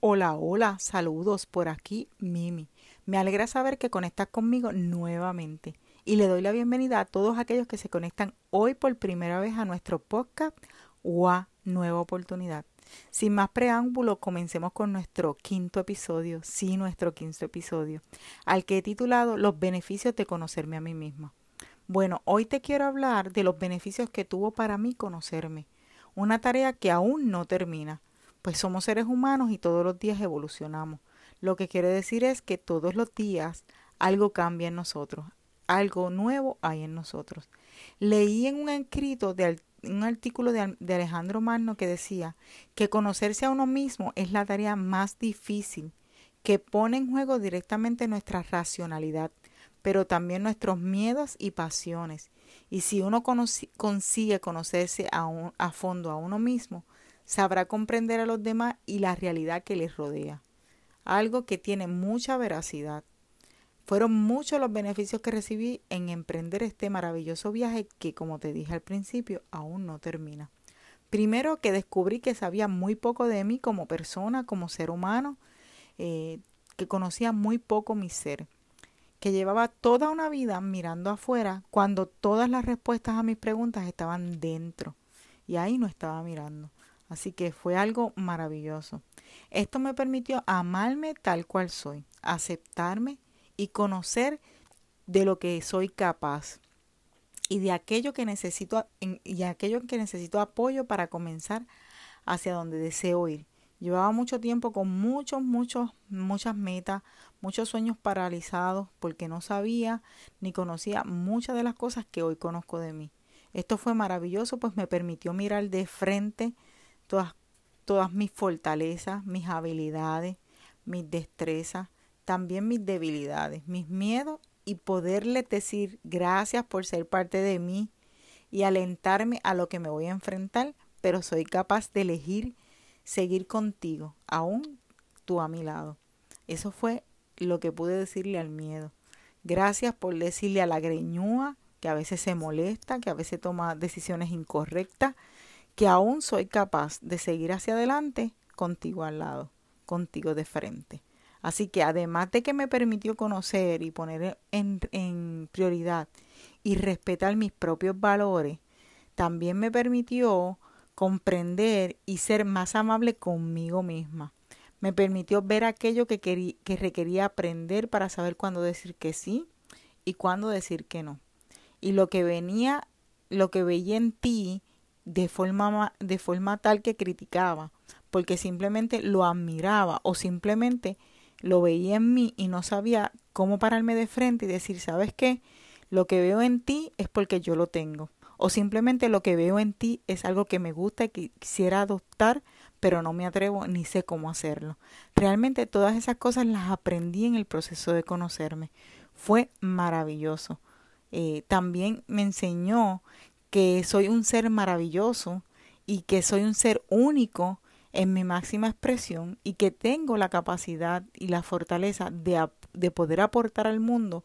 Hola, hola, saludos por aquí, Mimi. Me alegra saber que conectas conmigo nuevamente y le doy la bienvenida a todos aquellos que se conectan hoy por primera vez a nuestro podcast UA Nueva Oportunidad. Sin más preámbulo, comencemos con nuestro quinto episodio, sí, nuestro quinto episodio, al que he titulado Los beneficios de conocerme a mí misma. Bueno, hoy te quiero hablar de los beneficios que tuvo para mí conocerme, una tarea que aún no termina, pues somos seres humanos y todos los días evolucionamos. Lo que quiere decir es que todos los días algo cambia en nosotros, algo nuevo hay en nosotros. Leí en un escrito de un artículo de, Alejandro Magno que decía que conocerse a uno mismo es la tarea más difícil, que pone en juego directamente nuestra racionalidad, pero también nuestros miedos y pasiones. Y si uno consigue conocerse a fondo a uno mismo, sabrá comprender a los demás y la realidad que les rodea. Algo que tiene mucha veracidad. Fueron muchos los beneficios que recibí en emprender este maravilloso viaje que, como te dije al principio, aún no termina. Primero que descubrí que sabía muy poco de mí como persona, como ser humano, eh, que conocía muy poco mi ser que llevaba toda una vida mirando afuera cuando todas las respuestas a mis preguntas estaban dentro y ahí no estaba mirando. Así que fue algo maravilloso. Esto me permitió amarme tal cual soy, aceptarme y conocer de lo que soy capaz y de aquello que necesito y aquello que necesito apoyo para comenzar hacia donde deseo ir. Llevaba mucho tiempo con muchos, muchos, muchas metas, muchos sueños paralizados porque no sabía ni conocía muchas de las cosas que hoy conozco de mí. Esto fue maravilloso pues me permitió mirar de frente todas, todas mis fortalezas, mis habilidades, mis destrezas, también mis debilidades, mis miedos y poderle decir gracias por ser parte de mí y alentarme a lo que me voy a enfrentar, pero soy capaz de elegir seguir contigo, aún tú a mi lado. Eso fue lo que pude decirle al miedo. Gracias por decirle a la greñúa que a veces se molesta, que a veces toma decisiones incorrectas, que aún soy capaz de seguir hacia adelante contigo al lado, contigo de frente. Así que además de que me permitió conocer y poner en, prioridad y respetar mis propios valores, también me permitió comprender y ser más amable conmigo misma. Me permitió ver aquello que, que requería aprender para saber cuándo decir que sí y cuándo decir que no. Y lo que venía, lo que veía en ti de forma, de forma tal que criticaba, porque simplemente lo admiraba o simplemente lo veía en mí y no sabía cómo pararme de frente y decir, ¿sabes qué? Lo que veo en ti es porque yo lo tengo. O simplemente lo que veo en ti es algo que me gusta y que quisiera adoptar, pero no me atrevo ni sé cómo hacerlo. Realmente todas esas cosas las aprendí en el proceso de conocerme. Fue maravilloso. Eh, también me enseñó que soy un ser maravilloso y que soy un ser único en mi máxima expresión y que tengo la capacidad y la fortaleza de, de poder aportar al mundo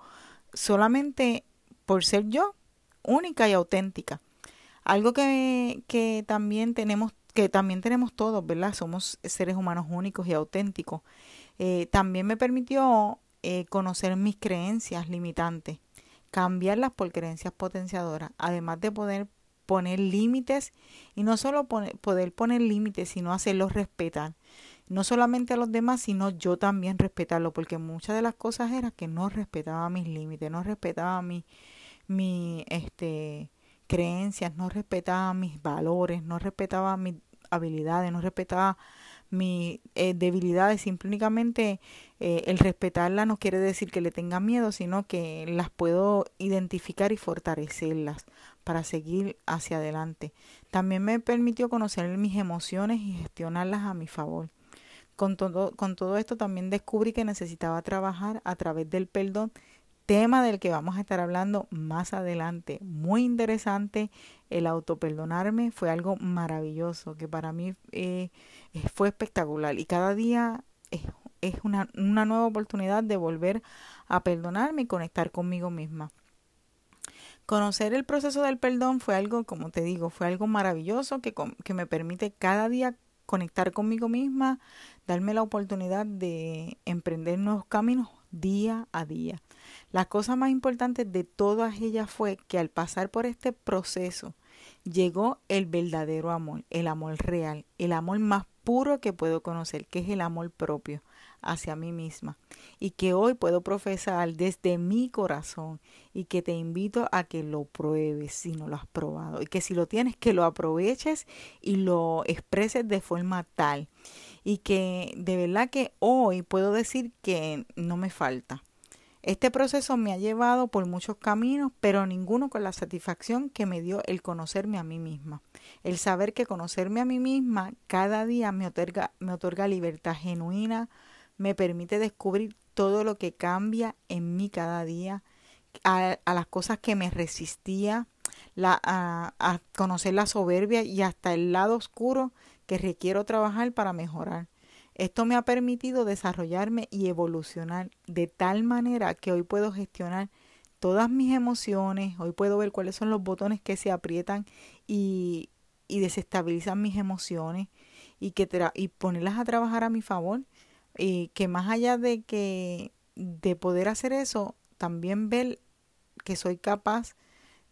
solamente por ser yo, única y auténtica. Algo que, que también tenemos, que también tenemos todos, ¿verdad? Somos seres humanos únicos y auténticos. Eh, también me permitió eh, conocer mis creencias limitantes, cambiarlas por creencias potenciadoras, además de poder poner límites y no solo poder poner límites, sino hacerlos respetar. No solamente a los demás, sino yo también respetarlo, porque muchas de las cosas era que no respetaba mis límites, no respetaba mi, mi este, creencias, no respetaba mis valores, no respetaba mis habilidades, no respetaba mis eh, debilidades, simplemente eh, el respetarla no quiere decir que le tenga miedo, sino que las puedo identificar y fortalecerlas para seguir hacia adelante. También me permitió conocer mis emociones y gestionarlas a mi favor. Con todo, con todo esto también descubrí que necesitaba trabajar a través del perdón, tema del que vamos a estar hablando más adelante. Muy interesante, el autoperdonarme fue algo maravilloso, que para mí eh, fue espectacular y cada día es, una, nueva oportunidad de volver a perdonarme y conectar conmigo misma. Conocer el proceso del perdón fue algo, como te digo, fue algo maravilloso que me permite cada día conectar conmigo misma, darme la oportunidad de emprender nuevos caminos día a día. La cosa más importante de todas ellas fue que al pasar por este proceso llegó el verdadero amor, el amor real, el amor más puro que puedo conocer, que es el amor propio hacia mí misma y que hoy puedo profesar desde mi corazón y que te invito a que lo pruebes si no lo has probado y que si lo tienes que lo aproveches y lo expreses de forma tal y que de verdad que hoy puedo decir que no me falta. Este proceso me ha llevado por muchos caminos, pero ninguno con la satisfacción que me dio el conocerme a mí misma. El saber que conocerme a mí misma cada día me otorga, me otorga libertad genuina, me permite descubrir todo lo que cambia en mí cada día, a, las cosas que me resistía, la, a, conocer la soberbia y hasta el lado oscuro que requiero trabajar para mejorar. Esto me ha permitido desarrollarme y evolucionar de tal manera que hoy puedo gestionar todas mis emociones, hoy puedo ver cuáles son los botones que se aprietan y, y desestabilizan mis emociones y, que y ponerlas a trabajar a mi favor y que más allá de que de poder hacer eso, también ver que soy capaz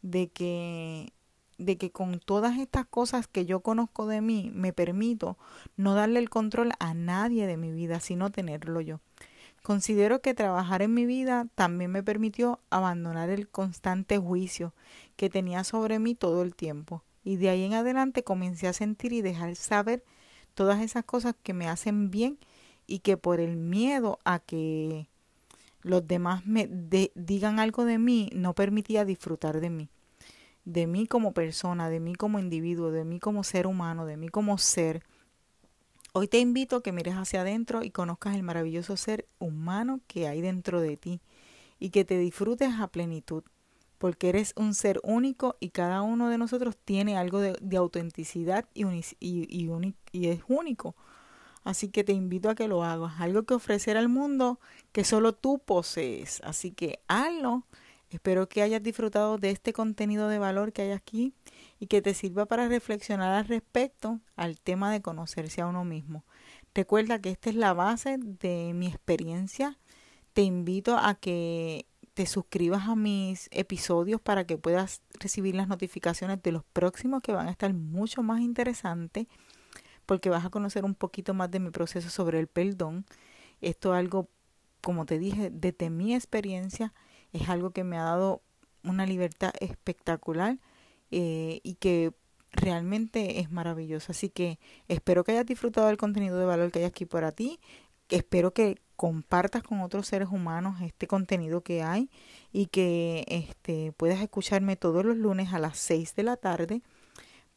de que de que con todas estas cosas que yo conozco de mí me permito no darle el control a nadie de mi vida, sino tenerlo yo. Considero que trabajar en mi vida también me permitió abandonar el constante juicio que tenía sobre mí todo el tiempo. Y de ahí en adelante comencé a sentir y dejar saber todas esas cosas que me hacen bien y que por el miedo a que los demás me digan algo de mí no permitía disfrutar de mí, de mí como persona, de mí como individuo, de mí como ser humano, de mí como ser. Hoy te invito a que mires hacia adentro y conozcas el maravilloso ser humano que hay dentro de ti y que te disfrutes a plenitud, porque eres un ser único y cada uno de nosotros tiene algo de, autenticidad y es único. Así que te invito a que lo hagas. Algo que ofrecer al mundo que solo tú posees. Así que hazlo. Espero que hayas disfrutado de este contenido de valor que hay aquí y que te sirva para reflexionar al respecto al tema de conocerse a uno mismo. Recuerda que esta es la base de mi experiencia. Te invito a que te suscribas a mis episodios para que puedas recibir las notificaciones de los próximos que van a estar mucho más interesantes porque vas a conocer un poquito más de mi proceso sobre el perdón. Esto es algo, como te dije, desde mi experiencia, es algo que me ha dado una libertad espectacular eh, y que realmente es maravilloso. Así que espero que hayas disfrutado del contenido de valor que hay aquí para ti. Espero que compartas con otros seres humanos este contenido que hay y que este, puedas escucharme todos los lunes a las 6 de la tarde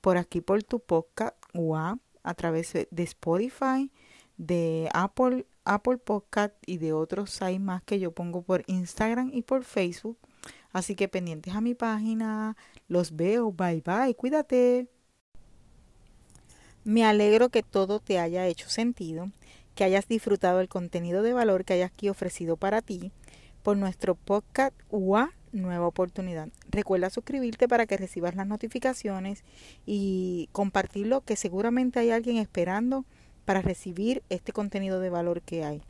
por aquí por tu podcast a través de Spotify, de Apple, Apple Podcast y de otros sites más que yo pongo por Instagram y por Facebook. Así que pendientes a mi página, los veo, bye bye, cuídate. Me alegro que todo te haya hecho sentido, que hayas disfrutado el contenido de valor que hay aquí ofrecido para ti por nuestro podcast UA Nueva Oportunidad. Recuerda suscribirte para que recibas las notificaciones y compartirlo que seguramente hay alguien esperando para recibir este contenido de valor que hay.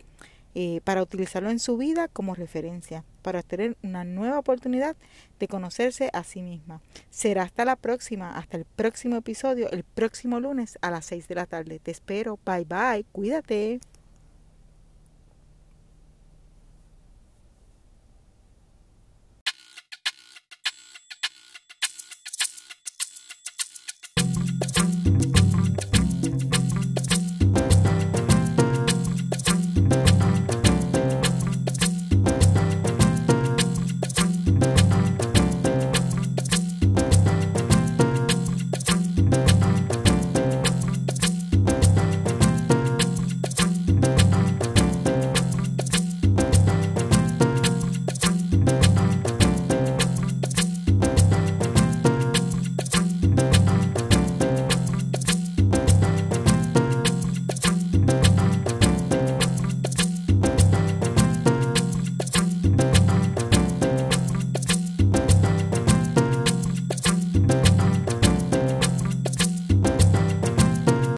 Eh, para utilizarlo en su vida como referencia, para tener una nueva oportunidad de conocerse a sí misma. Será hasta la próxima, hasta el próximo episodio, el próximo lunes a las 6 de la tarde. Te espero. Bye bye. Cuídate.